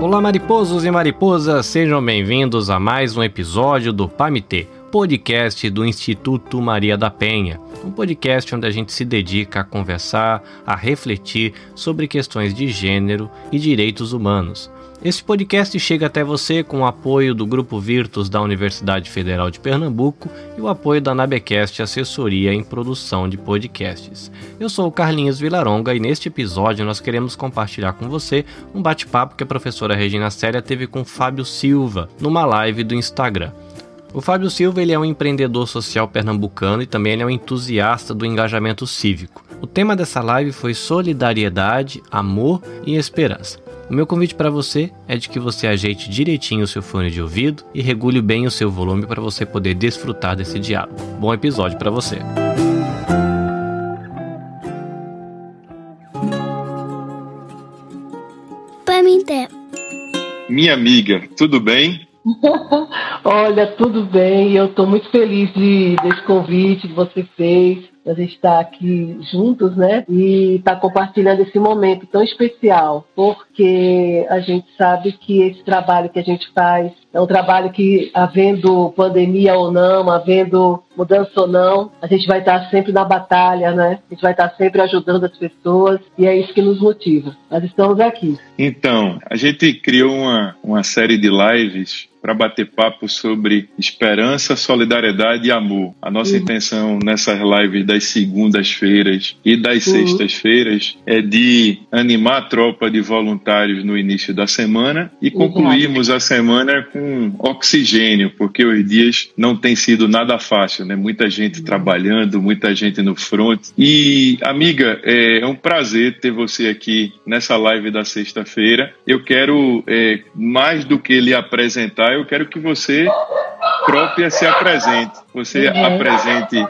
Olá, mariposos e mariposas, sejam bem-vindos a mais um episódio do Pamité, podcast do Instituto Maria da Penha. Um podcast onde a gente se dedica a conversar, a refletir sobre questões de gênero e direitos humanos. Esse podcast chega até você com o apoio do Grupo Virtus da Universidade Federal de Pernambuco e o apoio da Nabecast Assessoria em Produção de Podcasts. Eu sou o Carlinhos Vilaronga e neste episódio nós queremos compartilhar com você um bate-papo que a professora Regina Célia teve com Fábio Silva numa live do Instagram. O Fábio Silva ele é um empreendedor social pernambucano e também é um entusiasta do engajamento cívico. O tema dessa live foi solidariedade, amor e esperança. O meu convite para você é de que você ajeite direitinho o seu fone de ouvido e regule bem o seu volume para você poder desfrutar desse diálogo. Bom episódio para você. Minha amiga, tudo bem? Olha, tudo bem. Eu estou muito feliz de, desse convite que você fez a gente está aqui juntos, né? E está compartilhando esse momento tão especial, porque a gente sabe que esse trabalho que a gente faz é um trabalho que, havendo pandemia ou não, havendo mudança ou não, a gente vai estar sempre na batalha, né? A gente vai estar sempre ajudando as pessoas e é isso que nos motiva. Nós estamos aqui. Então, a gente criou uma, uma série de lives para bater papo sobre esperança, solidariedade e amor. A nossa uhum. intenção nessas lives das segundas-feiras e das uhum. sextas-feiras é de animar a tropa de voluntários no início da semana e concluirmos uhum. a semana com oxigênio, porque os dias não têm sido nada fácil, né? Muita gente trabalhando, muita gente no front. E, amiga, é um prazer ter você aqui nessa live da sexta-feira. Eu quero, é, mais do que lhe apresentar, eu quero que você própria se apresente. Você uhum. apresente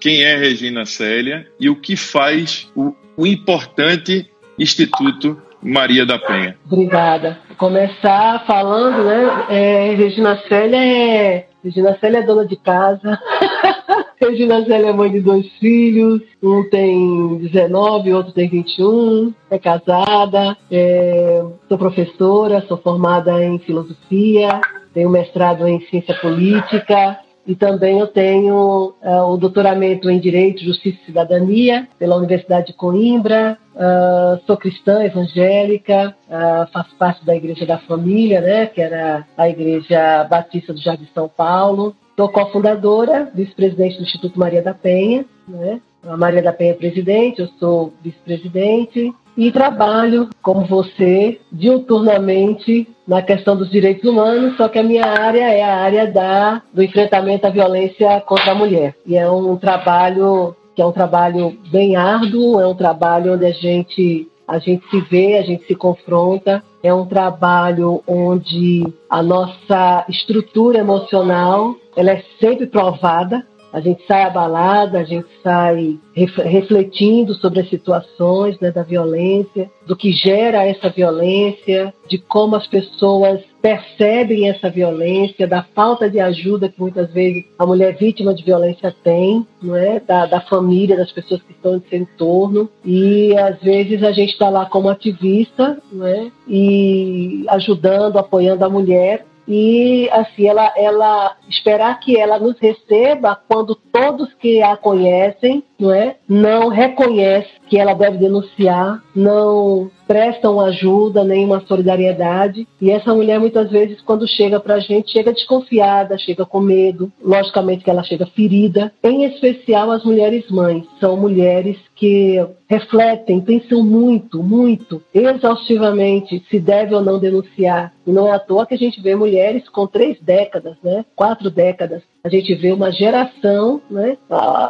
quem é Regina Célia e o que faz o, o importante Instituto Maria da Penha. Obrigada. Começar falando, né? É, Regina Célia é Regina Célia é dona de casa. Regina Célia é mãe de dois filhos, um tem 19, outro tem 21, é casada, é, sou professora, sou formada em filosofia, tenho mestrado em ciência política e também eu tenho uh, o doutoramento em Direito, Justiça e Cidadania pela Universidade de Coimbra. Uh, sou cristã evangélica, uh, faço parte da Igreja da Família, né, que era a Igreja Batista do Jardim São Paulo. Sou cofundadora, vice-presidente do Instituto Maria da Penha. Né? A Maria da Penha é presidente, eu sou vice-presidente e trabalho, como você, diuturnamente na questão dos direitos humanos, só que a minha área é a área da, do enfrentamento à violência contra a mulher. E é um trabalho que é um trabalho bem árduo, é um trabalho onde a gente a gente se vê, a gente se confronta. É um trabalho onde a nossa estrutura emocional ela é sempre provada a gente sai abalada, a gente sai refletindo sobre as situações né, da violência, do que gera essa violência, de como as pessoas percebem essa violência, da falta de ajuda que muitas vezes a mulher vítima de violência tem, não é? da, da família, das pessoas que estão em seu entorno. E às vezes a gente está lá como ativista não é? e ajudando, apoiando a mulher e assim ela ela esperar que ela nos receba quando todos que a conhecem não é não reconhece que ela deve denunciar não prestam ajuda nem uma solidariedade e essa mulher muitas vezes quando chega para a gente chega desconfiada chega com medo logicamente que ela chega ferida em especial as mulheres mães são mulheres que refletem, pensam muito, muito, exaustivamente se deve ou não denunciar. E não é à toa que a gente vê mulheres com três décadas, né? quatro décadas. A gente vê uma geração, né?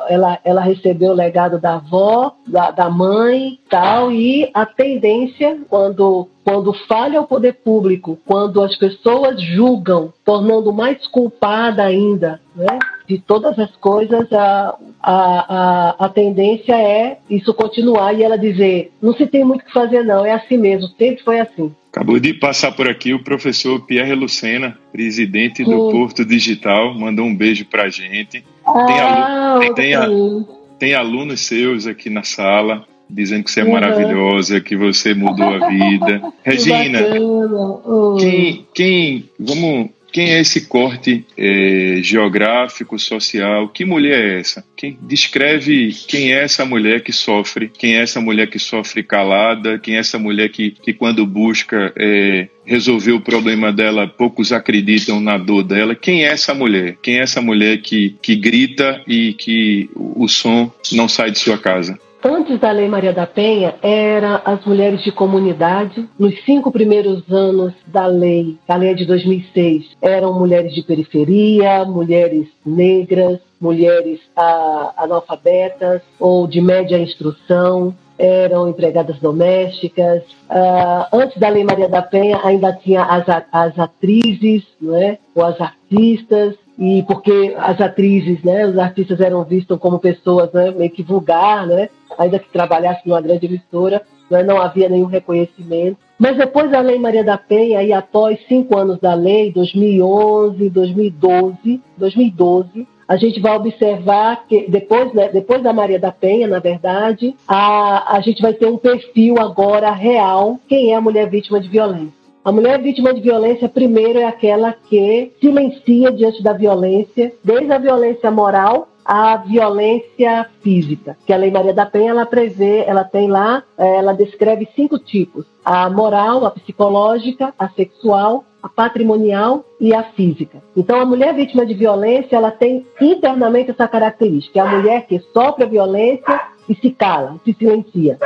ela, ela recebeu o legado da avó, da, da mãe tal, e a tendência, quando quando falha o poder público, quando as pessoas julgam, tornando mais culpada ainda né, de todas as coisas, a, a, a, a, tendência é isso continuar e ela dizer: não se tem muito o que fazer, não, é assim mesmo, sempre foi assim. Acabou de passar por aqui o professor Pierre Lucena, presidente do Porto Digital, mandou um beijo para a gente. Ah, tem, tem, tem alunos seus aqui na sala dizendo que você é uhum. maravilhosa, que você mudou a vida. Regina, quem, quem, vamos quem é esse corte é, geográfico, social? Que mulher é essa? Quem descreve quem é essa mulher que sofre? Quem é essa mulher que sofre calada? Quem é essa mulher que, que quando busca é, resolver o problema dela, poucos acreditam na dor dela? Quem é essa mulher? Quem é essa mulher que, que grita e que o som não sai de sua casa? Antes da Lei Maria da Penha, eram as mulheres de comunidade. Nos cinco primeiros anos da lei, a lei é de 2006, eram mulheres de periferia, mulheres negras, mulheres ah, analfabetas ou de média instrução, eram empregadas domésticas. Uh, antes da Lei Maria da Penha, ainda tinha as, as atrizes, não é? ou as artistas, e porque as atrizes, né, os artistas eram vistos como pessoas né, meio que vulgar, né, ainda que trabalhassem numa grande emissora, né, não havia nenhum reconhecimento. Mas depois da Lei Maria da Penha, e após cinco anos da lei, 2011, 2012, 2012, a gente vai observar que depois, né, depois da Maria da Penha, na verdade, a, a gente vai ter um perfil agora real, quem é a mulher vítima de violência. A mulher vítima de violência, primeiro, é aquela que silencia diante da violência, desde a violência moral à violência física. Que a Lei Maria da Penha ela prevê, ela tem lá, eh, ela descreve cinco tipos: a moral, a psicológica, a sexual, a patrimonial e a física. Então, a mulher vítima de violência, ela tem internamente essa característica: é a mulher que sofre a violência e se cala, se silencia.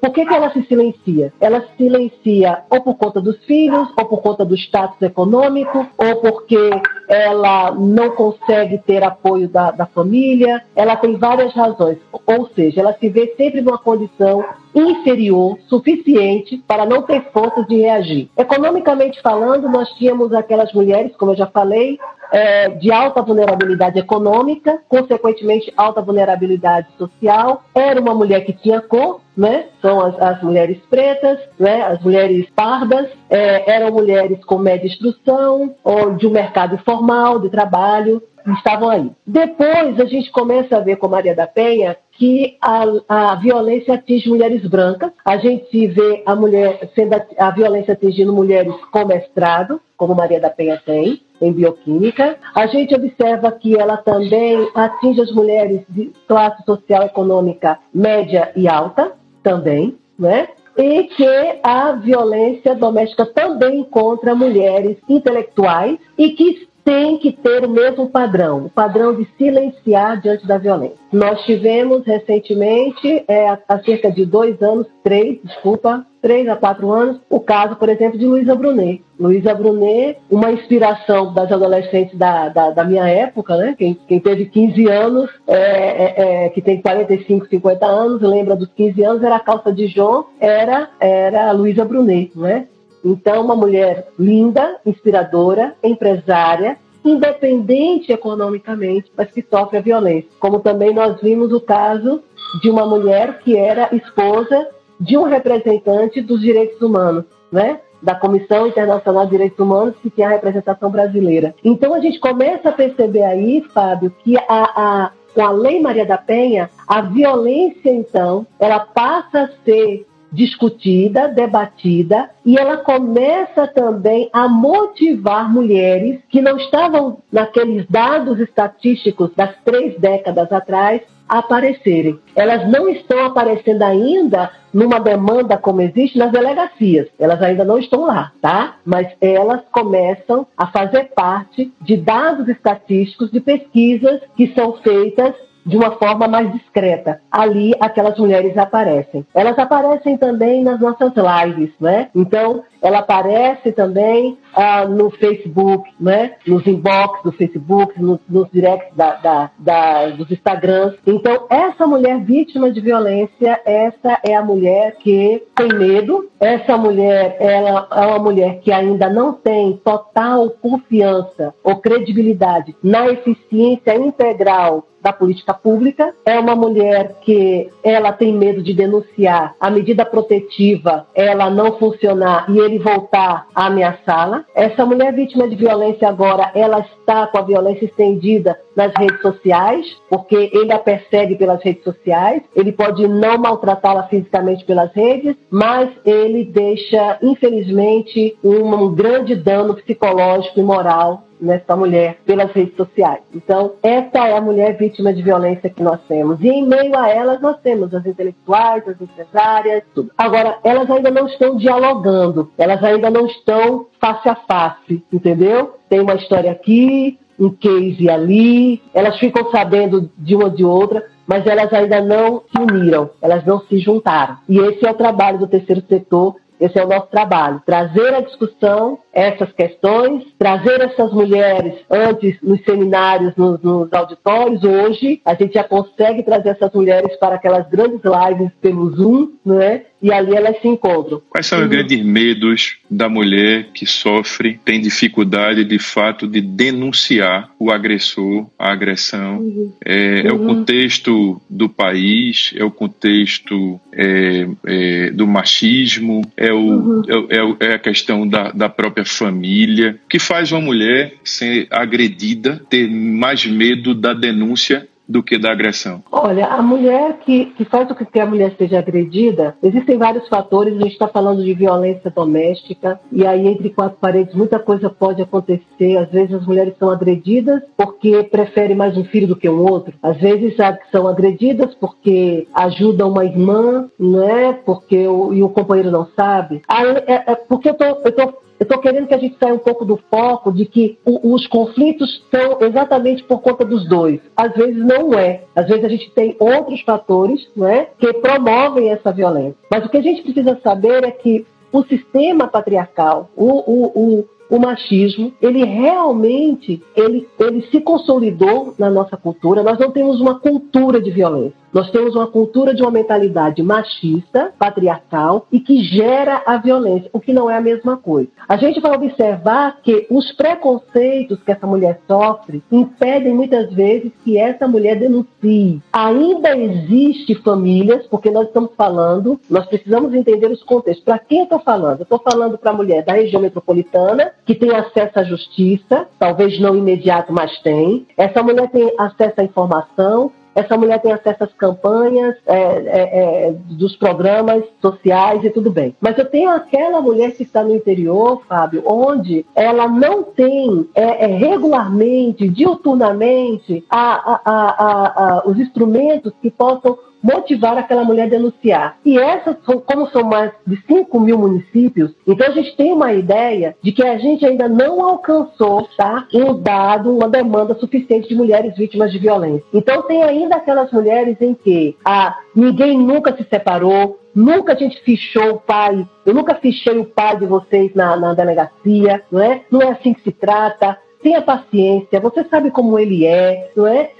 Por que, que ela se silencia? Ela se silencia ou por conta dos filhos, ou por conta do status econômico, ou porque ela não consegue ter apoio da, da família. Ela tem várias razões. Ou seja, ela se vê sempre numa condição inferior suficiente para não ter forças de reagir. Economicamente falando, nós tínhamos aquelas mulheres, como eu já falei, é, de alta vulnerabilidade econômica, consequentemente alta vulnerabilidade social. Era uma mulher que tinha cor, né? São as, as mulheres pretas, né? As mulheres pardas, é, eram mulheres com média instrução ou de um mercado informal de trabalho estavam aí. Depois a gente começa a ver com Maria da Penha que a, a violência atinge mulheres brancas. A gente vê a mulher sendo a, a violência atingindo mulheres com mestrado, como Maria da Penha tem em bioquímica. A gente observa que ela também atinge as mulheres de classe social econômica média e alta, também, né? E que a violência doméstica também encontra mulheres intelectuais e que tem que ter o mesmo padrão, o padrão de silenciar diante da violência. Nós tivemos recentemente, é, há cerca de dois anos, três, desculpa, três a quatro anos, o caso, por exemplo, de Luísa Brunet. Luísa Brunet, uma inspiração das adolescentes da, da, da, minha época, né? Quem, quem teve 15 anos, é, é, é, que tem 45, 50 anos, lembra dos 15 anos, era a calça de João, era, era a Luísa Brunet, né? Então, uma mulher linda, inspiradora, empresária, independente economicamente, mas que sofre a violência. Como também nós vimos o caso de uma mulher que era esposa de um representante dos direitos humanos, né? da Comissão Internacional de Direitos Humanos, que tinha a representação brasileira. Então a gente começa a perceber aí, Fábio, que a, a, com a Lei Maria da Penha, a violência, então, ela passa a ser discutida, debatida, e ela começa também a motivar mulheres que não estavam naqueles dados estatísticos das três décadas atrás aparecerem. Elas não estão aparecendo ainda numa demanda como existe nas delegacias. Elas ainda não estão lá, tá? Mas elas começam a fazer parte de dados estatísticos de pesquisas que são feitas de uma forma mais discreta. Ali, aquelas mulheres aparecem. Elas aparecem também nas nossas lives, né? Então, ela aparece também ah, no Facebook, né? Nos inbox do Facebook, nos, nos directs da, da, da, dos Instagrams. Então, essa mulher vítima de violência, essa é a mulher que tem medo. Essa mulher, ela é uma mulher que ainda não tem total confiança ou credibilidade na eficiência integral da política pública, é uma mulher que ela tem medo de denunciar a medida protetiva, ela não funcionar e ele voltar a ameaçá-la. Essa mulher vítima de violência agora, ela está com a violência estendida nas redes sociais, porque ele a persegue pelas redes sociais, ele pode não maltratá-la fisicamente pelas redes, mas ele deixa, infelizmente, um grande dano psicológico e moral nessa mulher pelas redes sociais. Então, essa é a mulher vítima de violência que nós temos. E em meio a elas, nós temos as intelectuais, as empresárias, tudo. Agora, elas ainda não estão dialogando, elas ainda não estão face a face, entendeu? Tem uma história aqui, um case ali, elas ficam sabendo de uma de outra, mas elas ainda não se uniram, elas não se juntaram. E esse é o trabalho do terceiro setor esse é o nosso trabalho. Trazer à discussão essas questões, trazer essas mulheres antes nos seminários, nos, nos, auditórios. Hoje, a gente já consegue trazer essas mulheres para aquelas grandes lives pelo Zoom, né? E ali elas se encontram. Quais são os grandes medos da mulher que sofre, tem dificuldade de fato de denunciar o agressor, a agressão? Uhum. É, uhum. é, o uhum. contexto do país, é o contexto é, é, do machismo, é, o, uhum. É, é, é, a questão da, da própria família, que faz uma mulher ser agredida, ter mais medo da denúncia do que da agressão? Olha, a mulher que, que faz o que a mulher seja agredida, existem vários fatores. A gente está falando de violência doméstica, e aí entre quatro paredes muita coisa pode acontecer. Às vezes as mulheres são agredidas porque preferem mais um filho do que um outro. Às vezes são agredidas porque ajudam uma irmã, não é? Porque o, e o companheiro não sabe. Aí, é, é, porque eu tô, eu tô eu estou querendo que a gente saia um pouco do foco de que o, os conflitos são exatamente por conta dos dois. Às vezes não é. Às vezes a gente tem outros fatores não é, que promovem essa violência. Mas o que a gente precisa saber é que o sistema patriarcal, o, o, o, o machismo, ele realmente ele, ele se consolidou na nossa cultura. Nós não temos uma cultura de violência. Nós temos uma cultura de uma mentalidade machista, patriarcal e que gera a violência, o que não é a mesma coisa. A gente vai observar que os preconceitos que essa mulher sofre impedem muitas vezes que essa mulher denuncie. Ainda existe famílias, porque nós estamos falando, nós precisamos entender os contextos. Para quem eu estou falando? Eu estou falando para a mulher da região metropolitana, que tem acesso à justiça, talvez não imediato, mas tem. Essa mulher tem acesso à informação, essa mulher tem acesso às campanhas é, é, é, dos programas sociais e tudo bem. Mas eu tenho aquela mulher que está no interior, Fábio, onde ela não tem é, é, regularmente, diuturnamente, a, a, a, os instrumentos que possam motivar aquela mulher a denunciar. E essas, como são mais de 5 mil municípios, então a gente tem uma ideia de que a gente ainda não alcançou tá, um dado, uma demanda suficiente de mulheres vítimas de violência. Então tem ainda aquelas mulheres em que ah, ninguém nunca se separou, Nunca a gente fichou o pai, eu nunca fichei o pai de vocês na, na delegacia, não é? Não é assim que se trata tenha paciência, você sabe como ele é, não é?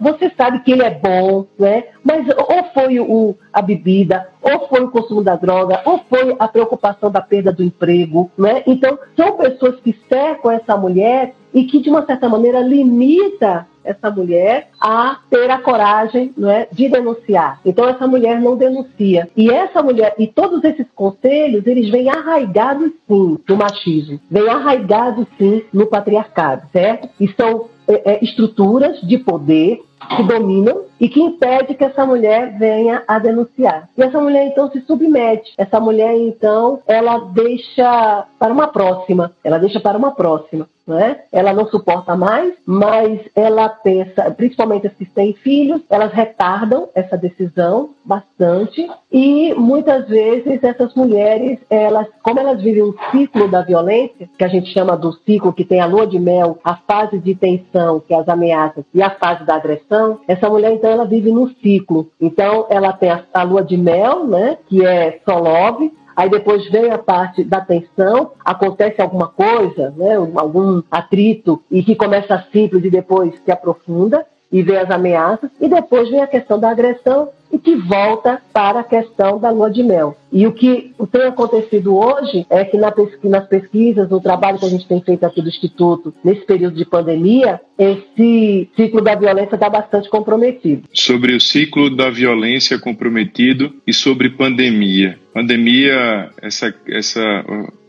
Você sabe que ele é bom, não é? Mas ou foi o, a bebida, ou foi o consumo da droga, ou foi a preocupação da perda do emprego, não é? Então, são pessoas que cercam essa mulher e que, de uma certa maneira, limita essa mulher a ter a coragem não é, de denunciar. Então essa mulher não denuncia. E essa mulher, e todos esses conselhos, eles vêm arraigados sim no machismo, vêm arraigados sim no patriarcado, certo? E são é, é, estruturas de poder que dominam e que impede que essa mulher venha a denunciar. E essa mulher então se submete. Essa mulher então ela deixa para uma próxima. Ela deixa para uma próxima. Né? Ela não suporta mais, mas ela pensa, principalmente as que têm filhos, elas retardam essa decisão bastante e muitas vezes essas mulheres, elas, como elas vivem um ciclo da violência, que a gente chama do ciclo que tem a lua de mel, a fase de tensão, que é as ameaças, e a fase da agressão, essa mulher então ela vive num ciclo. Então ela tem a, a lua de mel, né, que é só love, aí depois vem a parte da tensão, acontece alguma coisa, né, algum atrito, e que começa simples e depois se aprofunda, e vem as ameaças, e depois vem a questão da agressão, e que volta para a questão da lua de mel. E o que tem acontecido hoje é que nas pesquisas, no trabalho que a gente tem feito aqui do Instituto, nesse período de pandemia, esse ciclo da violência está bastante comprometido. Sobre o ciclo da violência comprometido e sobre pandemia. Pandemia, essa, essa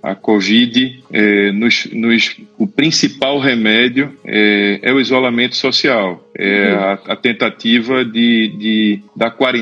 a Covid, é, nos, nos, o principal remédio é, é, o isolamento social, é a, a tentativa de, de, da quarentena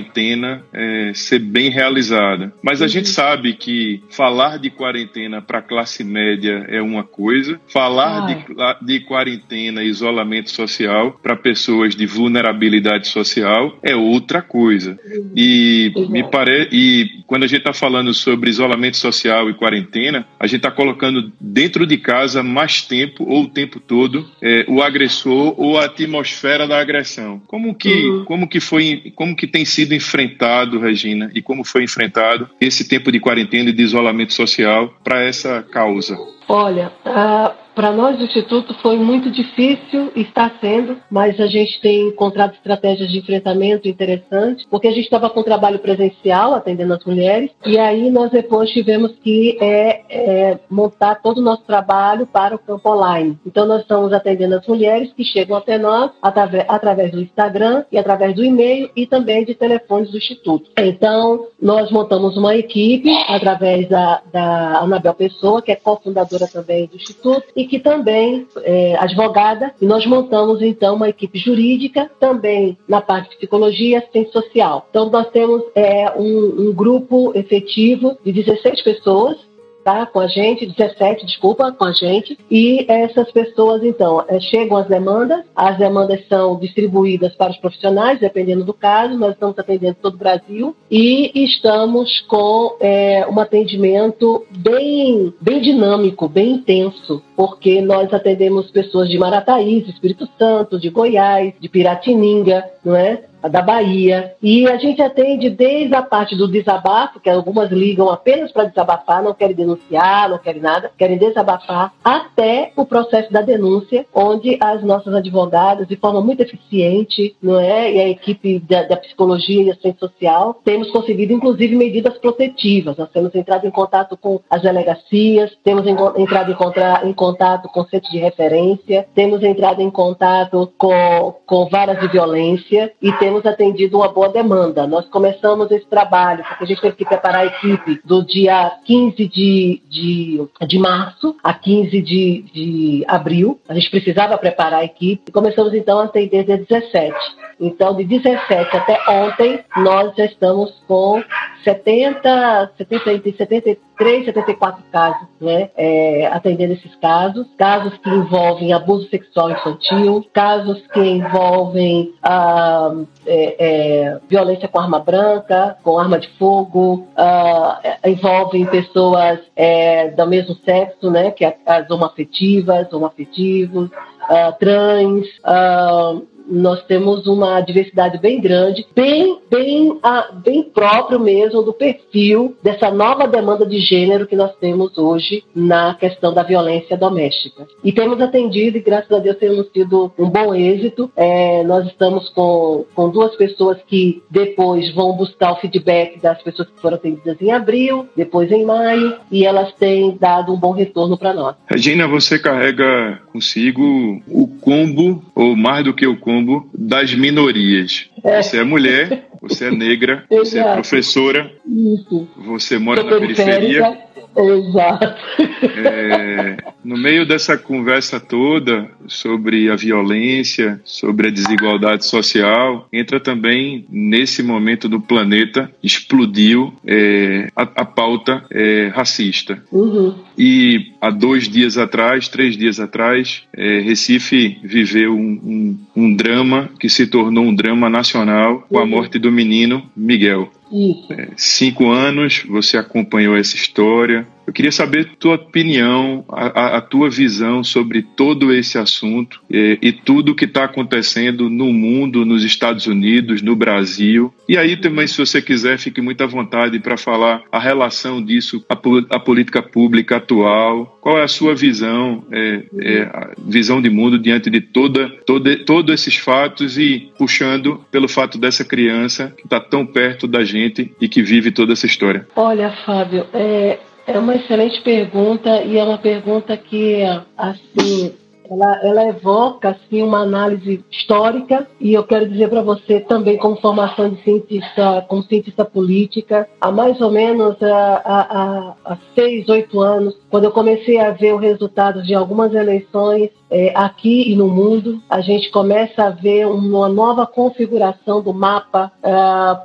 é, ser bem realizada. Mas a uhum. gente sabe que falar de quarentena para a classe média é uma coisa, falar de, de quarentena e isolamento social para pessoas de vulnerabilidade social é outra coisa. Uhum. E me parece, e quando a gente está falando sobre isolamento social e quarentena, a gente está colocando dentro de casa mais tempo ou o tempo todo é, o agressor ou a atmosfera da agressão. Como que, uhum. como que foi, como que tem sido enfrentado, Regina, e como foi enfrentado esse tempo de quarentena e de isolamento social para essa causa? Olha, uh para nós do Instituto foi muito difícil, está sendo, mas a gente tem encontrado estratégias de enfrentamento interessantes, porque a gente estava com trabalho presencial, atendendo as mulheres, e aí nós depois tivemos que é, é, montar todo o nosso trabalho para o campo online. Então nós estamos atendendo as mulheres que chegam até nós através, através do Instagram e através do e-mail e também de telefones do Instituto. Então nós montamos uma equipe através da, da Anabel Pessoa, que é cofundadora também do Instituto, e que também é advogada, e nós montamos então uma equipe jurídica, também na parte de psicologia e assistência social. Então nós temos é, um, um grupo efetivo de 16 pessoas tá, com a gente, 17, desculpa, com a gente, e essas pessoas, então, é, chegam as demandas, as demandas são distribuídas para os profissionais, dependendo do caso, nós estamos atendendo todo o Brasil, e estamos com é, um atendimento bem, bem dinâmico, bem intenso, porque nós atendemos pessoas de Marataízes, Espírito Santo, de Goiás, de Piratininga, não é? Da Bahia. E a gente atende desde a parte do desabafo, que algumas ligam apenas para desabafar, não querem denunciar, não querem nada, querem desabafar, até o processo da denúncia, onde as nossas advogadas, de forma muito eficiente, não é? E a equipe da, da psicologia e assistência social, temos conseguido, inclusive, medidas protetivas. Nós temos entrado em contato com as delegacias, temos entrado em, contra, em contato com centros de referência, temos entrado em contato com, com varas de violência e temos temos atendido uma boa demanda. Nós começamos esse trabalho, porque a gente teve que preparar a equipe do dia 15 de, de, de março a 15 de, de abril. A gente precisava preparar a equipe começamos então a atender dia 17. Então, de 17 até ontem, nós já estamos com 70, 70, 73, 74 casos, né, é, atendendo esses casos. Casos que envolvem abuso sexual infantil, casos que envolvem ah, é, é, violência com arma branca, com arma de fogo, ah, envolvem pessoas é, do mesmo sexo, né, que as homoafetivas, homoafetivos, ah, trans, ah, nós temos uma diversidade bem grande, bem, bem, ah, bem próprio mesmo do perfil dessa nova demanda de gênero que nós temos hoje na questão da violência doméstica. E temos atendido, e graças a Deus temos tido um bom êxito. É, nós estamos com, com duas pessoas que depois vão buscar o feedback das pessoas que foram atendidas em abril, depois em maio, e elas têm dado um bom retorno para nós. Regina, você carrega consigo o combo, ou mais do que o combo, das minorias. É. Você é mulher, você é negra, você é professora, Isso. você mora na periferia. Exato. É, no meio dessa conversa toda sobre a violência, sobre a desigualdade social, entra também nesse momento do planeta explodiu é, a, a, pauta é, racista. Uhum. E há dois dias atrás, três dias atrás, é, Recife viveu um, um, um, drama que se tornou um drama nacional com a uhum. morte do menino Miguel. Isso. Cinco anos, você acompanhou essa história, Eu queria saber tua opinião, a, a tua visão sobre todo esse assunto e, e tudo que está acontecendo no mundo, nos Estados Unidos, no Brasil. E aí também, se você quiser, fique muito à vontade para falar a relação disso, a, a, política pública atual. Qual é a sua visão, é, é, visão de mundo diante de toda, toda, todos esses fatos e puxando pelo fato dessa criança que está tão perto da gente e que vive toda essa história? Olha, Fábio, é, é uma excelente pergunta e é uma pergunta que, assim, ela, ela evoca assim uma análise histórica e eu quero dizer para você também como formação de cientista, como cientista política, há mais ou menos há, há, há seis, oito anos, quando eu comecei a ver o resultado de algumas eleições é, aqui e no mundo, a gente começa a ver uma nova configuração do mapa é,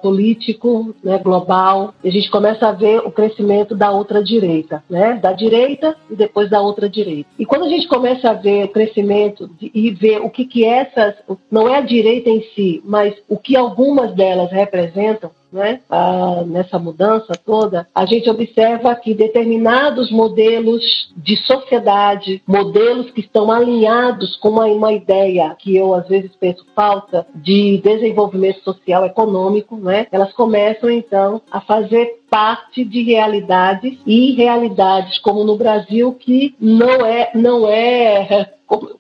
político né, global. A gente começa a ver o crescimento da outra direita, né? da direita e depois da outra direita. E quando a gente começa a ver o crescimento de, e ver o que, que essas, não é a direita em si, mas o que algumas delas representam, né, nessa mudança toda, a gente observa que determinados modelos de sociedade, modelos que estão alinhados com uma, uma ideia que eu às vezes penso falsa de desenvolvimento social econômico, né, elas começam então a fazer parte de realidades e realidades como no Brasil que não é não é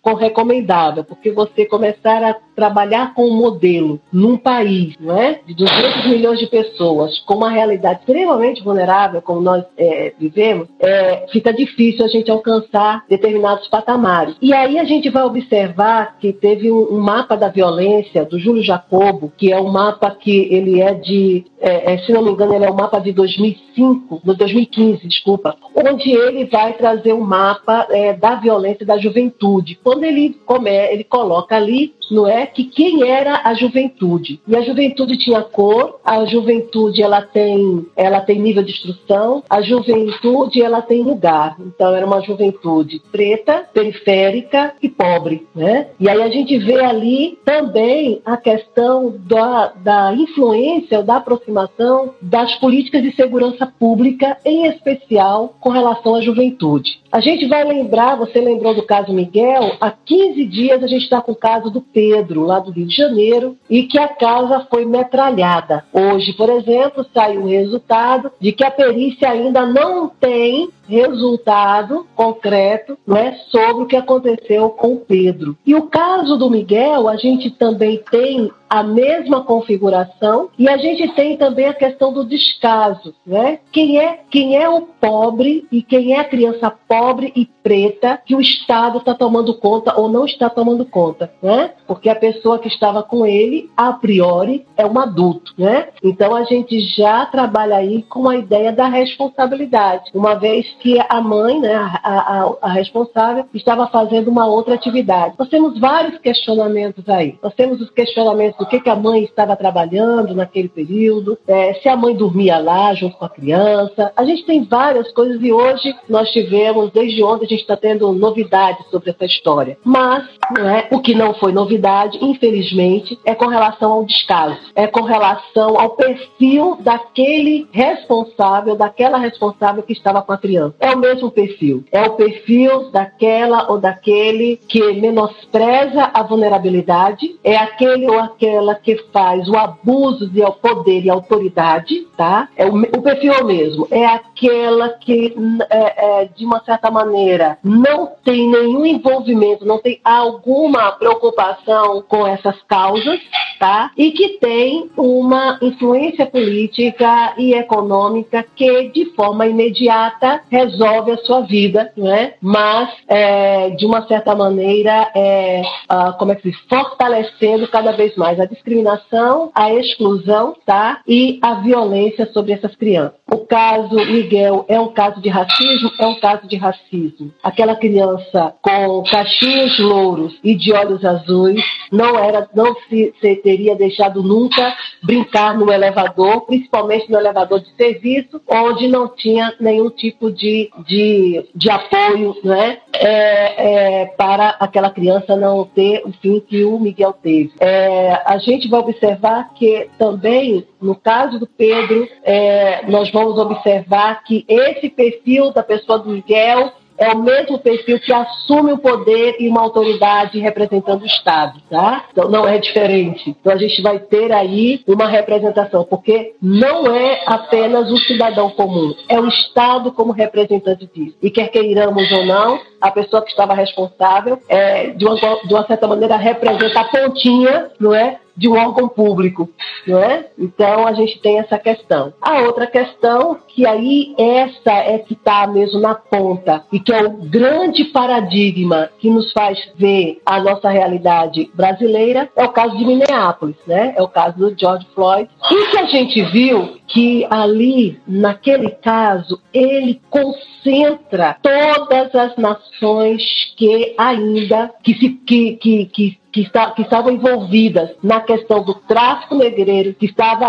com recomendável, porque você começar a trabalhar com um modelo num país não é, de 200 milhões de pessoas, com uma realidade extremamente vulnerável, como nós é, vivemos, é, fica difícil a gente alcançar determinados patamares. E aí a gente vai observar que teve um, um mapa da violência do Júlio Jacobo, que é um mapa que ele é de, é, é se não me engano, ele é um mapa de 2005, no 2015, desculpa, onde ele vai trazer um mapa é, da violência da juventude. Quando ele, come, ele coloca ali não é que quem era a juventude. E a juventude tinha cor a juventude ela tem ela tem nível de instrução a juventude ela tem lugar. Então era uma juventude preta periférica e pobre né? E aí a gente vê ali também a questão da, da influência da aproximação das políticas de segurança pública em especial com relação à juventude a gente vai lembrar você lembrou do caso Miguel há 15 dias a gente está com o caso do Pedro, lá do Rio de Janeiro, e que a casa foi metralhada. Hoje, por exemplo, saiu o resultado de que a perícia ainda não tem resultado concreto não é, sobre o que aconteceu com o Pedro. E o caso do Miguel, a gente também tem a mesma configuração e a gente tem também a questão do descaso, né? Quem é quem é o pobre e quem é a criança pobre e preta que o Estado está tomando conta ou não está tomando conta, né? Porque a pessoa que estava com ele a priori é um adulto, né? Então a gente já trabalha aí com a ideia da responsabilidade, uma vez que a mãe, né, a, a, a responsável, estava fazendo uma outra atividade. Nós temos vários questionamentos aí. Nós temos os questionamentos do que, que a mãe estava trabalhando naquele período, é, se a mãe dormia lá junto com a criança. A gente tem várias coisas e hoje nós tivemos, desde ontem, a gente está tendo novidades sobre essa história. Mas é, o que não foi novidade, infelizmente, é com relação ao descaso, é com relação ao perfil daquele responsável, daquela responsável que estava com a criança. É o mesmo perfil. É o perfil daquela ou daquele que menospreza a vulnerabilidade, é aquele ou aquela que faz o abuso de poder e autoridade, tá? É o, o perfil é o mesmo. É aquela que, é, é, de uma certa maneira, não tem nenhum envolvimento, não tem alguma preocupação com essas causas, tá? E que tem uma influência política e econômica que, de forma imediata, resolve a sua vida, né? Mas, é, de uma certa maneira, é, uh, como é que se fortalecendo cada vez mais a discriminação, a exclusão, tá? E a violência sobre essas crianças. O caso Miguel é um caso de racismo, é um caso de racismo racismo. Aquela criança com cachinhos louros e de olhos azuis não era, não se, se teria deixado nunca brincar no elevador, principalmente no elevador de serviço, onde não tinha nenhum tipo de, de, de apoio né, é, é, para aquela criança não ter o fim que o Miguel teve. É, a gente vai observar que também, no caso do Pedro, é, nós vamos observar que esse perfil da pessoa do Miguel é o mesmo perfil que assume o poder e uma autoridade representando o Estado, tá? Então não é diferente. Então a gente vai ter aí uma representação, porque não é apenas o cidadão comum, é o Estado como representante disso. E quer queiramos ou não, a pessoa que estava responsável, é, de, uma, de uma certa maneira, representa a pontinha, não é? De um órgão público, não é? Então a gente tem essa questão. A outra questão que aí essa é que está mesmo na ponta e que é o grande paradigma que nos faz ver a nossa realidade brasileira é o caso de Minneapolis, né? É o caso do George Floyd. E que a gente viu que ali, naquele caso, ele concentra todas as nações que ainda que se que, que, que que, está, que estavam envolvidas na questão do tráfico negreiro, que estavam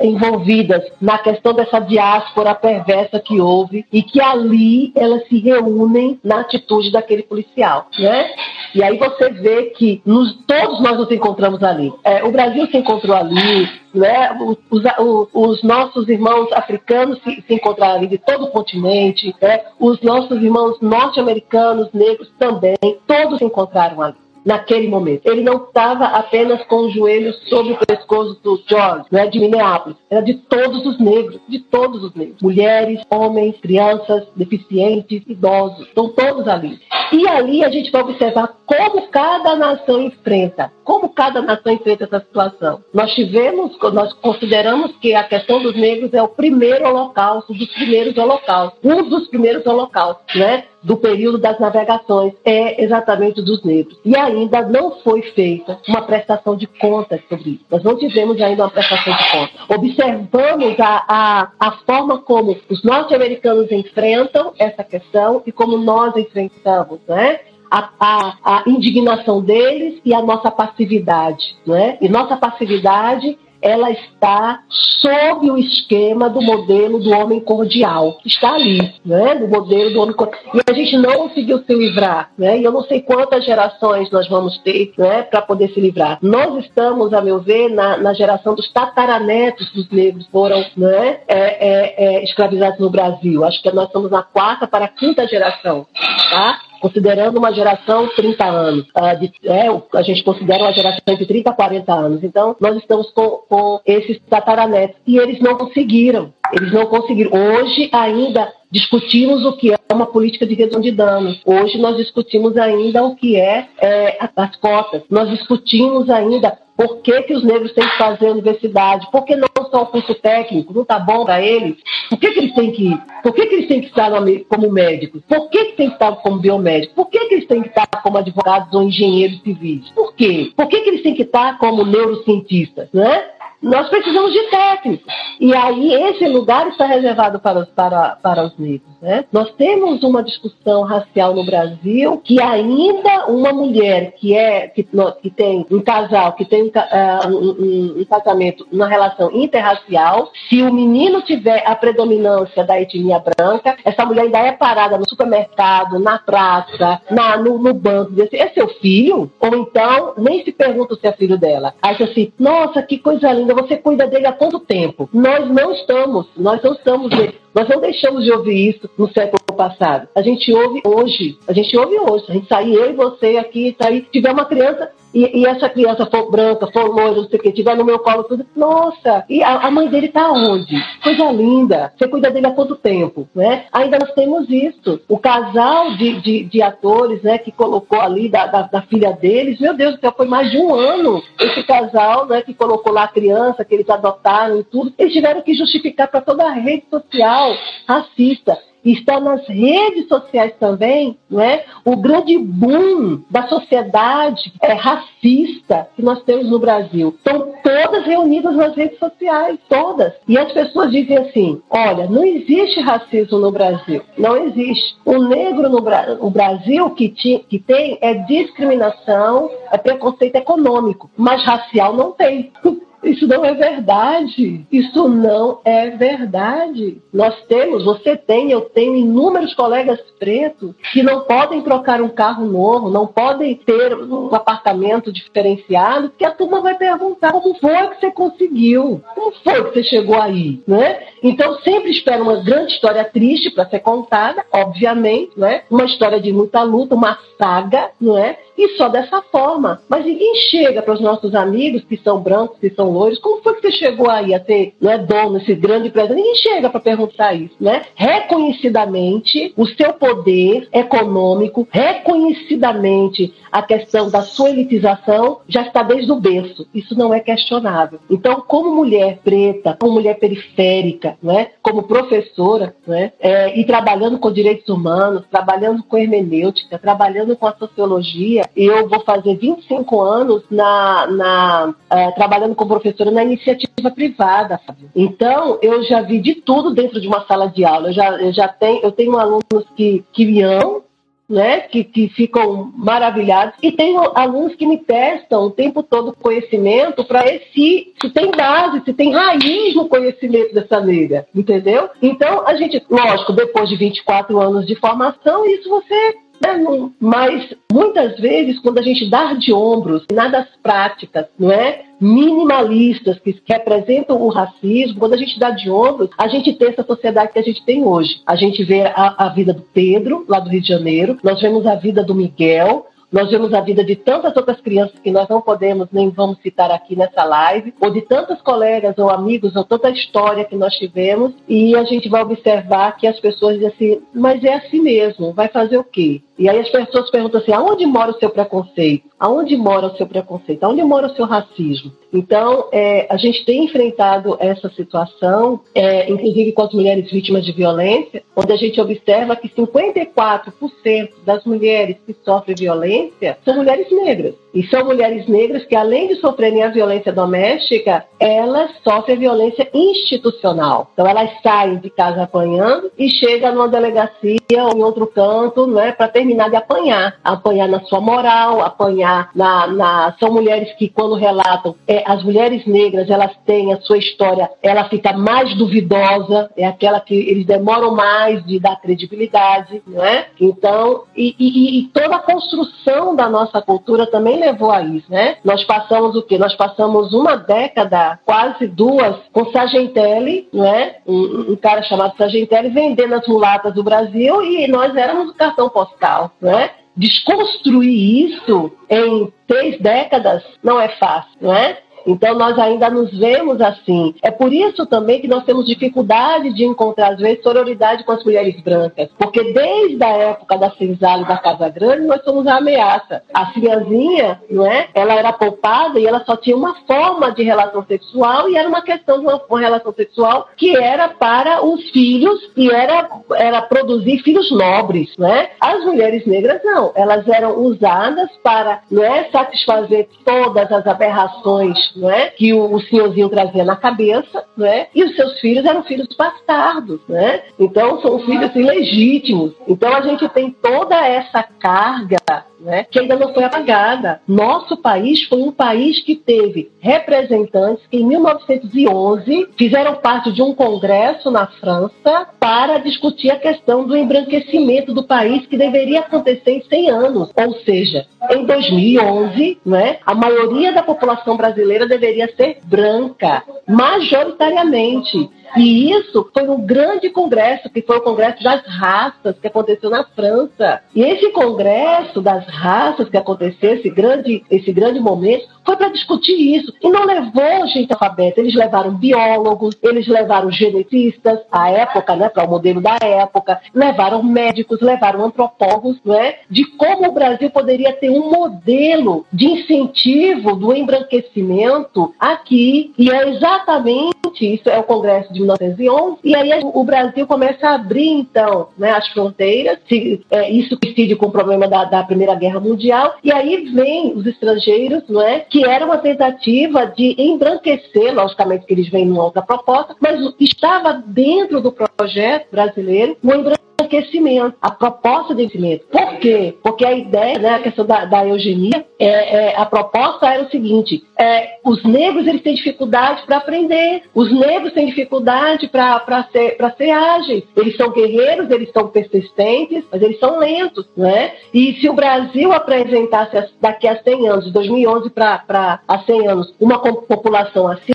envolvidas na questão dessa diáspora perversa que houve e que ali elas se reúnem na atitude daquele policial, né? E aí você vê que nos, todos nós nos encontramos ali. É, o Brasil se encontrou ali, né? Os, os, os, nossos irmãos africanos se, se, encontraram ali de todo o continente, né? os nossos irmãos norte-americanos, negros também, todos se encontraram ali naquele momento. Ele não estava apenas com os joelhos sobre o pescoço do George, não é de Minneapolis, era de todos os negros, de todos os negros. Mulheres, homens, crianças, deficientes, idosos, estão todos ali. E ali a gente vai observar como cada nação enfrenta, como cada nação enfrenta essa situação. Nós tivemos, nós consideramos que a questão dos negros é o primeiro holocausto, dos primeiros holocaustos, um dos primeiros holocaustos, né? do período das navegações é exatamente dos negros. E ainda não foi feita uma prestação de contas sobre isso. Nós não tivemos ainda uma prestação de contas. Observamos a, a, a forma como os norte-americanos enfrentam essa questão e como nós enfrentamos, né? A, a, a, indignação deles e a nossa passividade. Né? E nossa passividade ela está sob o esquema do modelo do homem cordial, que está ali, né? do modelo do homem cordial. E a gente não conseguiu se livrar, né? e eu não sei quantas gerações nós vamos ter né, para poder se livrar. Nós estamos, a meu ver, na, na geração dos tataranetos dos negros foram né, é, é, é, escravizados no Brasil. Acho que nós estamos na quarta para a quinta geração. Tá? Considerando uma geração 30 anos. Uh, de, é, a gente considera uma geração de 30 a 40 anos. Então, nós estamos com, com esses tataranetos. E eles não conseguiram. Eles não conseguiram. Hoje ainda discutimos o que é uma política de redução de danos. Hoje nós discutimos ainda o que é, é as cotas. Nós discutimos ainda por que, que os negros têm que fazer universidade, por que não só o curso técnico, não está bom para eles? Por que, que eles têm que ir? Por que, que eles têm que estar como médicos? Por que, que têm que estar como biomédicos? Por que, que eles têm que estar como advogados ou engenheiros civis? Por quê? Por que, que eles têm que estar como neurocientistas? Né? Nós precisamos de técnicos. E aí esse lugar está reservado para, para, para os negros. Né? Nós temos uma discussão racial no Brasil que ainda uma mulher que é que, que tem um casal, que tem uh, um, um, um, casamento, uma relação interracial, se o menino tiver a predominância da etnia branca, essa mulher ainda é parada no supermercado, na praça, na, no, no banco, diz assim, é seu filho? Ou então nem se pergunta se é filho dela. Aí assim, nossa, que coisa linda, você cuida dele há quanto tempo? Nós não estamos, nós não estamos nós não deixamos de ouvir isso no século passado. A gente ouve hoje. A gente ouve hoje. A gente sair, eu e você aqui, sair, tiver uma criança e, e, essa criança for branca, for loira, não sei o que, tiver no meu colo, tudo, nossa, e a, a, mãe dele tá onde? Coisa linda. Você cuida dele há quanto tempo, né? Ainda nós temos isso. O casal de, de, de atores, né, que colocou ali da, da, da, filha deles, meu Deus do céu, foi mais de um ano esse casal, né, que colocou lá a criança, que eles adotaram e tudo. Eles tiveram que justificar para toda a rede social social racista está nas redes sociais também, não é? O grande boom da sociedade é racista que nós temos no Brasil. Estão todas reunidas nas redes sociais, todas. E as pessoas dizem assim: olha, não existe racismo no Brasil. Não existe. O negro no Bra o Brasil que, que tem é discriminação, é preconceito econômico, mas racial não tem. Isso não é verdade. Isso não é verdade. Nós temos, você tem, eu tenho inúmeros colegas pretos que não podem trocar um carro novo, não podem ter um apartamento diferenciado, porque a turma vai perguntar como foi que você conseguiu, como foi que você chegou aí, né? Então sempre espero uma grande história triste para ser contada, obviamente, né? Uma história de muita luta, uma saga, não é? E só dessa forma. Mas ninguém chega para os nossos amigos que são brancos, que são loiros, como foi que você chegou aí a não é, dono, esse grande empresa? Ninguém chega para perguntar isso, né? Reconhecidamente, o seu poder econômico, reconhecidamente a questão da sua elitização já está desde o berço. Isso não é questionável. Então, como mulher preta, como mulher periférica, né? como professora, né? É, e trabalhando com direitos humanos, trabalhando com hermenêutica, trabalhando com a sociologia, eu vou fazer 25 anos na, na uh, trabalhando como professora na iniciativa privada. Então, eu já vi de tudo dentro de uma sala de aula. Eu já, eu já tenho, eu tenho alunos que, que me amam, né, que, que ficam maravilhados. E tem alunos que me testam o tempo todo conhecimento para ver se, se tem base, se tem raiz no conhecimento dessa negra, entendeu? Então, a gente, lógico, depois de 24 anos de formação, isso você mas muitas vezes, quando a gente dá de ombros nas práticas, não é? minimalistas que representam o racismo, quando a gente dá de ombros, a gente tem essa sociedade que a gente tem hoje. A gente vê a, a vida do Pedro, lá do Rio de Janeiro, nós vemos a vida do Miguel, nós vemos a vida de tantas outras crianças que nós não podemos nem vamos citar aqui nessa live, ou de tantos colegas ou amigos, ou tanta história que nós tivemos, e a gente vai observar que as pessoas dizem assim, mas é assim mesmo, vai fazer o quê? E aí as pessoas perguntam assim: aonde mora o seu preconceito? Aonde mora o seu preconceito? Aonde mora o seu racismo? Então, é, a gente tem enfrentado essa situação, é, inclusive com as mulheres vítimas de violência, onde a gente observa que 54% das mulheres que sofrem violência são mulheres negras. E são mulheres negras que, além de sofrerem a violência doméstica, elas sofrem violência institucional. Então, elas saem de casa apanhando e chegam numa delegacia ou em outro canto, não é, para terminar de apanhar. Apanhar na sua moral, apanhar na. na... São mulheres que, quando relatam, é, as mulheres negras, elas têm a sua história, ela fica mais duvidosa, é aquela que eles demoram mais de dar credibilidade, não é? Então, e, e, e toda a construção da nossa cultura também levou a isso, né? Nós passamos o quê? Nós passamos uma década, quase duas, com Sargentelli, né? Um, um cara chamado Sargentelli vendendo as mulatas do Brasil e nós éramos o cartão postal, né? Desconstruir isso em três décadas não é fácil, não é? Então nós ainda nos vemos assim. É por isso também que nós temos dificuldade de encontrar, às vezes, sororidade com as mulheres brancas. Porque desde a época da senzala da Casa Grande, nós somos a ameaça. A filhazinha, não é? Ela era poupada e ela só tinha uma forma de relação sexual e era uma questão de uma, uma relação sexual que era para os filhos e era, era produzir filhos nobres, né? As mulheres negras não, elas eram usadas para, não é, satisfazer todas as aberrações não é? que o, o senhorzinho trazia na cabeça, não é? e os seus filhos eram filhos bastardos. Né? Então, são filhos ilegítimos. Então, a gente tem toda essa carga né, que ainda não foi apagada. Nosso país foi um país que teve representantes que, em 1911, fizeram parte de um congresso na França para discutir a questão do embranquecimento do país, que deveria acontecer em 100 anos. Ou seja, em 2011, né, a maioria da população brasileira deveria ser branca, majoritariamente. E isso foi um grande congresso, que foi o Congresso das Raças, que aconteceu na França. E esse congresso das raças que aconteceu, esse grande, esse grande momento, foi para discutir isso. E não levou gente alfabeta, eles levaram biólogos, eles levaram genetistas, à época, né, para o modelo da época, levaram médicos, levaram antropólogos, né, de como o Brasil poderia ter um modelo de incentivo do embranquecimento aqui. E é exatamente isso é o Congresso de 1911, e aí o Brasil começa a abrir, então, né, as fronteiras, se, é, isso coincide com o problema da, da, Primeira Guerra Mundial, e aí vem os estrangeiros, não é, que era uma tentativa de embranquecer, logicamente que eles vêm numa outra proposta, mas estava dentro do projeto brasileiro um embranquecimento, a proposta de envelhecimento. Por quê? Porque a ideia, né, a questão da, da eugenia, é, é, a proposta era o seguinte: é, os negros eles têm dificuldade para aprender, os negros têm dificuldade para ser, ser ágeis. Eles são guerreiros, eles são persistentes, mas eles são lentos, né? E se o Brasil apresentasse daqui a 100 anos, de 2011 para 100 anos, uma população assim,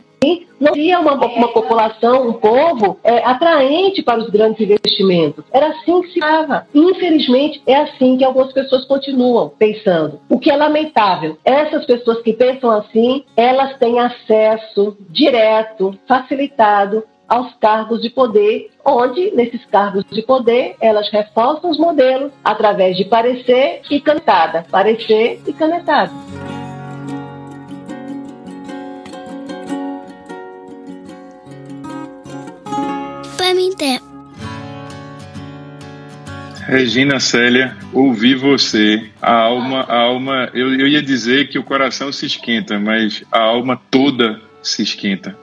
não havia uma, uma população, um povo é, atraente para os grandes investimentos. Era assim que se dava. Infelizmente, é assim que algumas pessoas continuam pensando. O que é lamentável. Essas pessoas que pensam assim, elas têm acesso direto, facilitado aos cargos de poder, onde, nesses cargos de poder, elas reforçam os modelos através de parecer e canetada. Parecer e canetada. Pamité. Regina Célia, ouvi você. A alma, a alma, eu, eu ia dizer que o coração se esquenta, mas a alma toda se esquenta.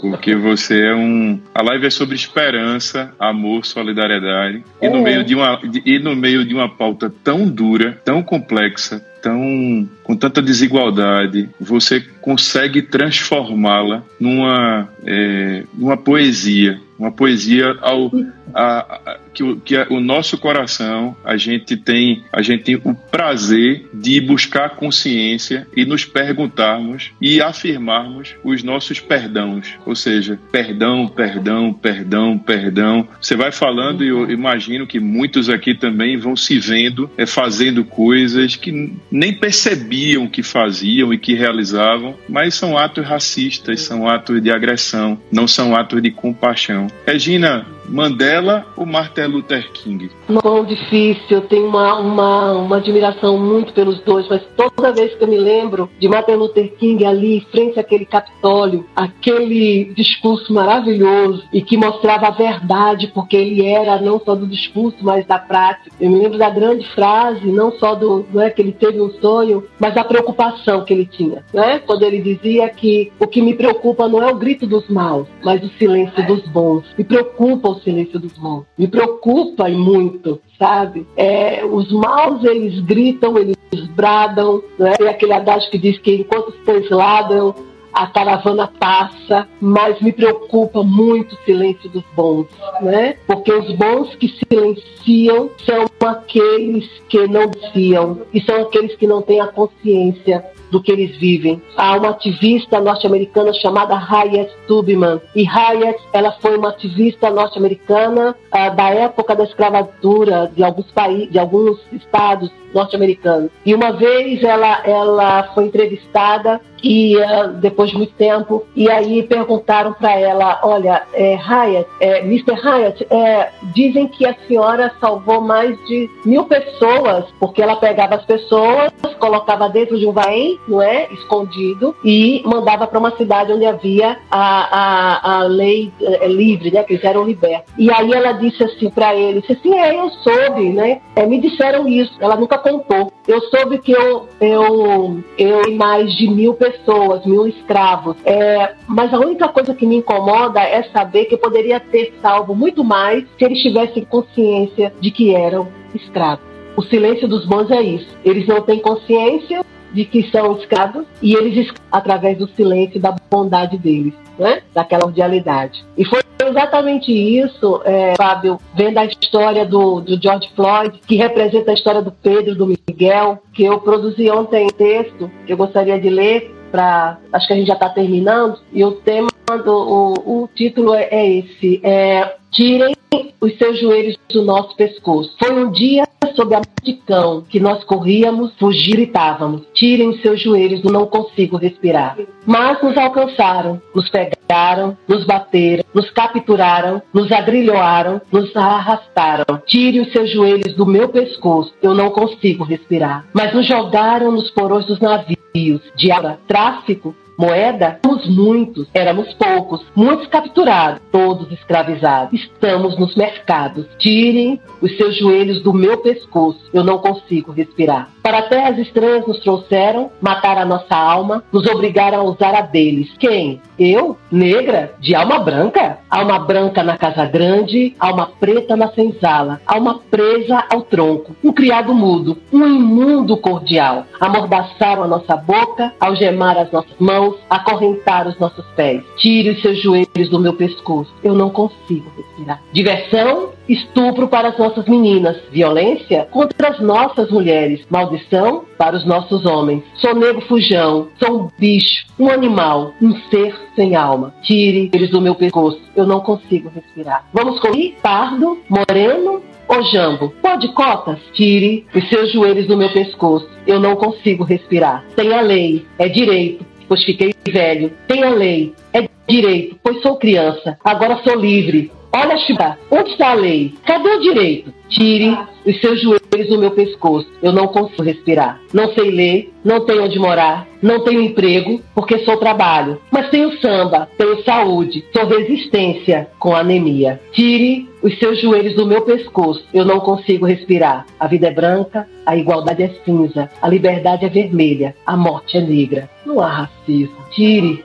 Porque você é um. A live é sobre esperança, amor, solidariedade. E no, é. meio de uma, e no meio de uma pauta tão dura, tão complexa, tão com tanta desigualdade, você consegue transformá-la numa, é, numa poesia, uma poesia ao, a, a, que, o, que o nosso coração a gente tem a gente tem o prazer de buscar consciência e nos perguntarmos e afirmarmos os nossos perdãos, ou seja, perdão, perdão, perdão, perdão. Você vai falando e eu imagino que muitos aqui também vão se vendo é, fazendo coisas que nem percebiam que faziam e que realizavam, mas são atos racistas, são atos de agressão, não são atos de compaixão. Regina, Mandela ou Martin Luther King? Não, difícil. Eu tenho uma, uma, uma admiração muito pelos dois, mas toda vez que eu me lembro de Martin Luther King ali, frente àquele Capitólio, aquele discurso maravilhoso e que mostrava a verdade, porque ele era não só do discurso, mas da prática. Eu me lembro da grande frase, não só do não é, que ele teve um sonho, mas da preocupação que ele tinha. Né? Quando ele dizia que o que me preocupa não é o grito dos maus, mas o silêncio dos bons. Me preocupa o silêncio dos maus. Me preocupa e muito, sabe? É, os maus, eles gritam, eles bradam, né? Tem aquele adágio que diz que enquanto os cães ladram, a caravana passa, mas me preocupa muito o silêncio dos bons, né? Porque os bons que silenciam são aqueles que não diziam e são aqueles que não têm a consciência do que eles vivem. Há uma ativista norte-americana chamada Harriet Tubman. E Harriet, ela foi uma ativista norte-americana uh, da época da escravatura de alguns países, de alguns estados norte-americanos. E uma vez ela, ela foi entrevistada e uh, depois de muito tempo e aí perguntaram para ela, olha, é, Hyatt, é, Mr. Hyatt, é, dizem que a senhora salvou mais de mil pessoas porque ela pegava as pessoas, colocava dentro de um vaém, não é, escondido e mandava para uma cidade onde havia a, a, a lei é, livre, né, que eles eram libertos. E aí ela disse assim para ele, disse assim, é, eu soube, né, é, me disseram isso. Ela nunca contou. Eu soube que eu, eu, eu mais de mil pessoas, mil escravos. É, mas a única coisa que me incomoda é saber que eu poderia ter salvo muito mais se eles tivessem consciência de que eram escravos. O silêncio dos bons é isso. Eles não têm consciência de que são escravos e eles através do silêncio da bondade deles, né? daquela cordialidade. E foi exatamente isso, é, Fábio, vendo a história do, do George Floyd, que representa a história do Pedro, do Miguel, que eu produzi ontem um texto que eu gostaria de ler para acho que a gente já está terminando e o tema do o, o título é, é esse é tirem os seus joelhos do nosso pescoço. Foi um dia sob a de cão que nós corríamos, fugir e gritávamos. Tirem os seus joelhos, eu não consigo respirar. Mas nos alcançaram, nos pegaram, nos bateram, nos capturaram, nos agrilhoaram, nos arrastaram. Tire os seus joelhos do meu pescoço, eu não consigo respirar. Mas nos jogaram nos porões dos navios de tráfico, moeda, somos muitos, éramos poucos, muitos capturados, todos escravizados. Estamos nos mercados. Tirem os seus joelhos do meu pescoço, eu não consigo respirar. Para terras estranhas nos trouxeram, mataram a nossa alma, nos obrigaram a usar a deles. Quem? Eu? Negra? De alma branca? Alma branca na casa grande, alma preta na senzala, alma presa ao tronco, um criado mudo, um imundo cordial. Amordaçaram a nossa boca, algemaram as nossas mãos, acorrentaram os nossos pés. Tire os seus joelhos do meu pescoço, eu não consigo respirar. Diversão? Estupro para as nossas meninas, violência contra as nossas mulheres, maldição para os nossos homens. Sou negro fujão, sou um bicho, um animal, um ser sem alma. Tire eles do meu pescoço, eu não consigo respirar. Vamos comigo? Pardo, moreno, Ô Jambo, pode cotas? Tire os seus joelhos do meu pescoço. Eu não consigo respirar. Tem a lei, é direito, pois fiquei velho. Tem a lei, é direito, pois sou criança. Agora sou livre. Olha, Chiba, onde está a lei? Cadê o direito? Tire os seus joelhos do meu pescoço. Eu não consigo respirar. Não sei ler, não tenho onde morar, não tenho emprego, porque sou trabalho. Mas tenho samba, tenho saúde, sou resistência com anemia. Tire os seus joelhos do meu pescoço. Eu não consigo respirar. A vida é branca, a igualdade é cinza, a liberdade é vermelha, a morte é negra. Não há racismo. Tire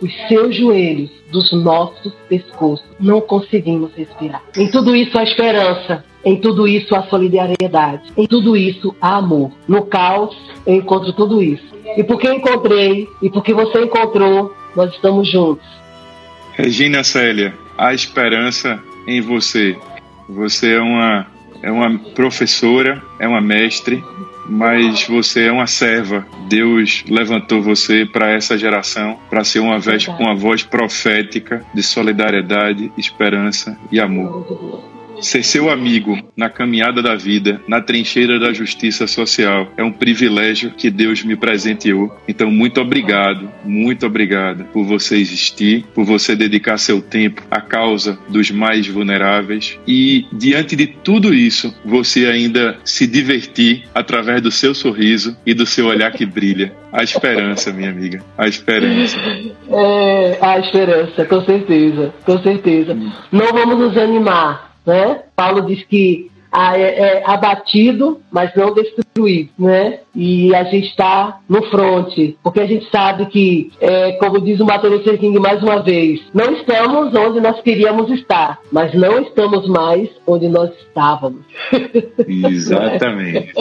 os seus joelhos dos nossos pescoços. Não conseguimos respirar. Em tudo isso, a esperança. Em tudo isso, a solidariedade. Em tudo isso, há amor. No caos, eu encontro tudo isso. E porque encontrei, e porque você encontrou, nós estamos juntos. Regina Célia, a esperança em você. Você é uma, é uma professora, é uma mestre, mas você é uma serva. Deus levantou você para essa geração, para ser uma voz, uma voz profética de solidariedade, esperança e amor. Ser seu amigo na caminhada da vida, na trincheira da justiça social, é um privilégio que Deus me presenteou. Então, muito obrigado, muito obrigado por você existir, por você dedicar seu tempo à causa dos mais vulneráveis e, diante de tudo isso, você ainda se divertir através do seu sorriso e do seu olhar que brilha. A esperança, minha amiga, a esperança. É, a esperança, com certeza, com certeza. Não vamos nos animar né? Paulo diz que é, é abatido, mas não destruído, né? E a gente está no fronte, porque a gente sabe que, é, como diz o Martin Luther King mais uma vez, não estamos onde nós queríamos estar, mas não estamos mais onde nós estávamos. Exatamente.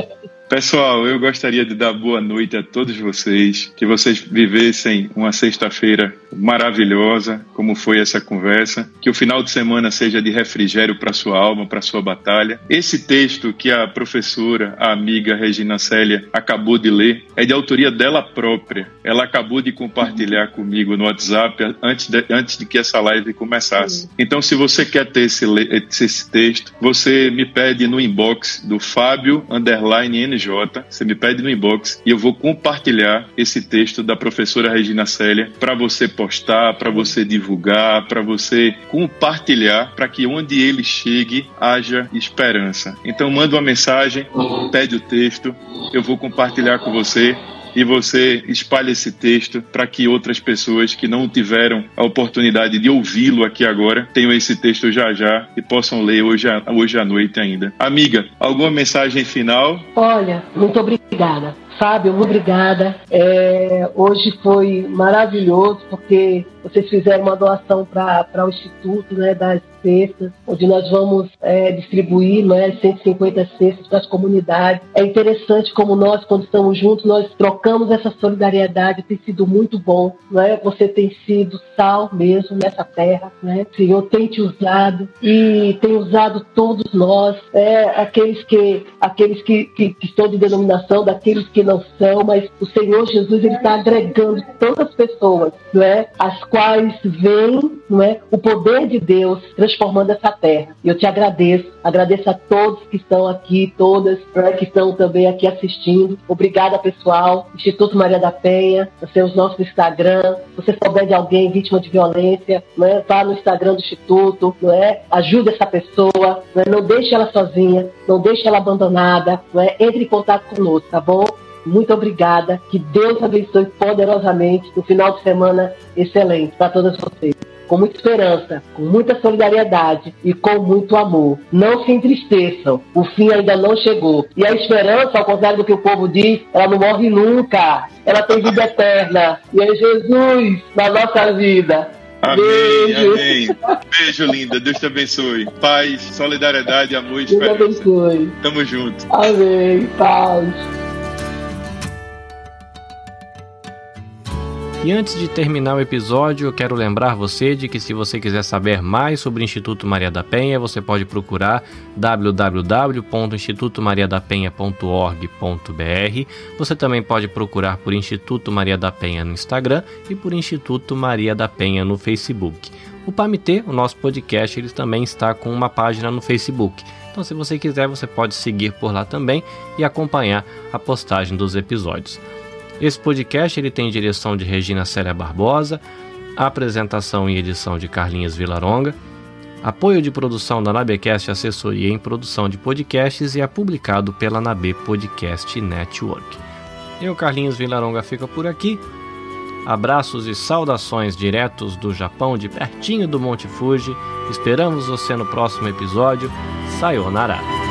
Pessoal, eu gostaria de dar boa noite a todos vocês, que vocês vivessem uma sexta-feira maravilhosa, como foi essa conversa, que o final de semana seja de refrigério para sua alma, para sua batalha. Esse texto que a professora, a amiga Regina Célia acabou de ler é de autoria dela própria. Ela acabou de compartilhar comigo no WhatsApp antes de, antes de que essa live começasse. Então, se você quer ter esse, esse texto, você me pede no inbox do Fábio underline NJ, você me pede no inbox e eu vou compartilhar esse texto da professora Regina Célia para você postar, para você divulgar, para você compartilhar, para que onde ele chegue haja esperança. Então manda uma mensagem, pede o texto, eu vou compartilhar com você e você espalha esse texto para que outras pessoas que não tiveram a oportunidade de ouvi-lo aqui agora tenham esse texto já já e possam ler hoje, hoje à noite ainda. Amiga, alguma mensagem final? Olha, muito obrigada. Fábio, obrigada. É, hoje foi maravilhoso porque vocês fizeram uma doação para o Instituto né, das cestas, onde nós vamos é, distribuir né, 150 cestas para as comunidades. É interessante como nós, quando estamos juntos, nós trocamos essa solidariedade, tem sido muito bom. Né? Você tem sido sal mesmo nessa terra. Né? O Senhor tem te usado e tem usado todos nós, é, aqueles, que, aqueles que, que, que estão de denominação, daqueles que não são, mas o Senhor Jesus ele está agregando todas as pessoas, não é? as quais veem não é? o poder de Deus transformando essa terra. Eu te agradeço, agradeço a todos que estão aqui, todas é? que estão também aqui assistindo. Obrigada, pessoal. Instituto Maria da Penha, você é o nosso Instagram. Se você souber de alguém vítima de violência, não é? vá no Instagram do Instituto, não é? ajude essa pessoa, não, é? não deixe ela sozinha, não deixe ela abandonada, não é? entre em contato conosco, tá bom? muito obrigada. Que Deus abençoe poderosamente no final de semana excelente para todas vocês com muita esperança, com muita solidariedade e com muito amor. Não se entristeçam, o fim ainda não chegou. E a esperança, ao contrário do que o povo diz, ela não morre nunca. Ela tem vida eterna. E é Jesus na nossa vida. Amém, Beijo. amém. Beijo, linda. Deus te abençoe. Paz, solidariedade, amor e esperança. Deus abençoe. Tamo junto. Amém. Paz. E antes de terminar o episódio, eu quero lembrar você de que se você quiser saber mais sobre o Instituto Maria da Penha, você pode procurar www.institutomariadapenha.org.br. Você também pode procurar por Instituto Maria da Penha no Instagram e por Instituto Maria da Penha no Facebook. O PAMT, o nosso podcast, ele também está com uma página no Facebook. Então, se você quiser, você pode seguir por lá também e acompanhar a postagem dos episódios. Esse podcast ele tem direção de Regina Célia Barbosa, apresentação e edição de Carlinhos Vilaronga, apoio de produção da Nabecast Assessoria em Produção de Podcasts e é publicado pela Nabe Podcast Network. Eu, Carlinhos Vilaronga, fica por aqui. Abraços e saudações diretos do Japão, de pertinho do Monte Fuji. Esperamos você no próximo episódio. Sayonara!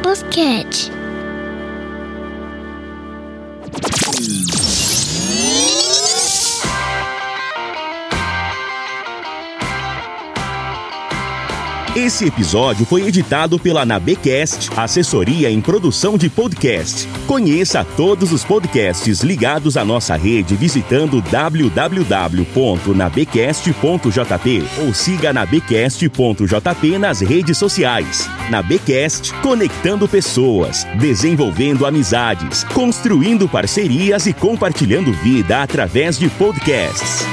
Apple's Catch. Esse episódio foi editado pela Nabecast, assessoria em produção de podcast. Conheça todos os podcasts ligados à nossa rede visitando www.nabecast.jp ou siga nabecast.jp nas redes sociais. Nabecast, conectando pessoas, desenvolvendo amizades, construindo parcerias e compartilhando vida através de podcasts.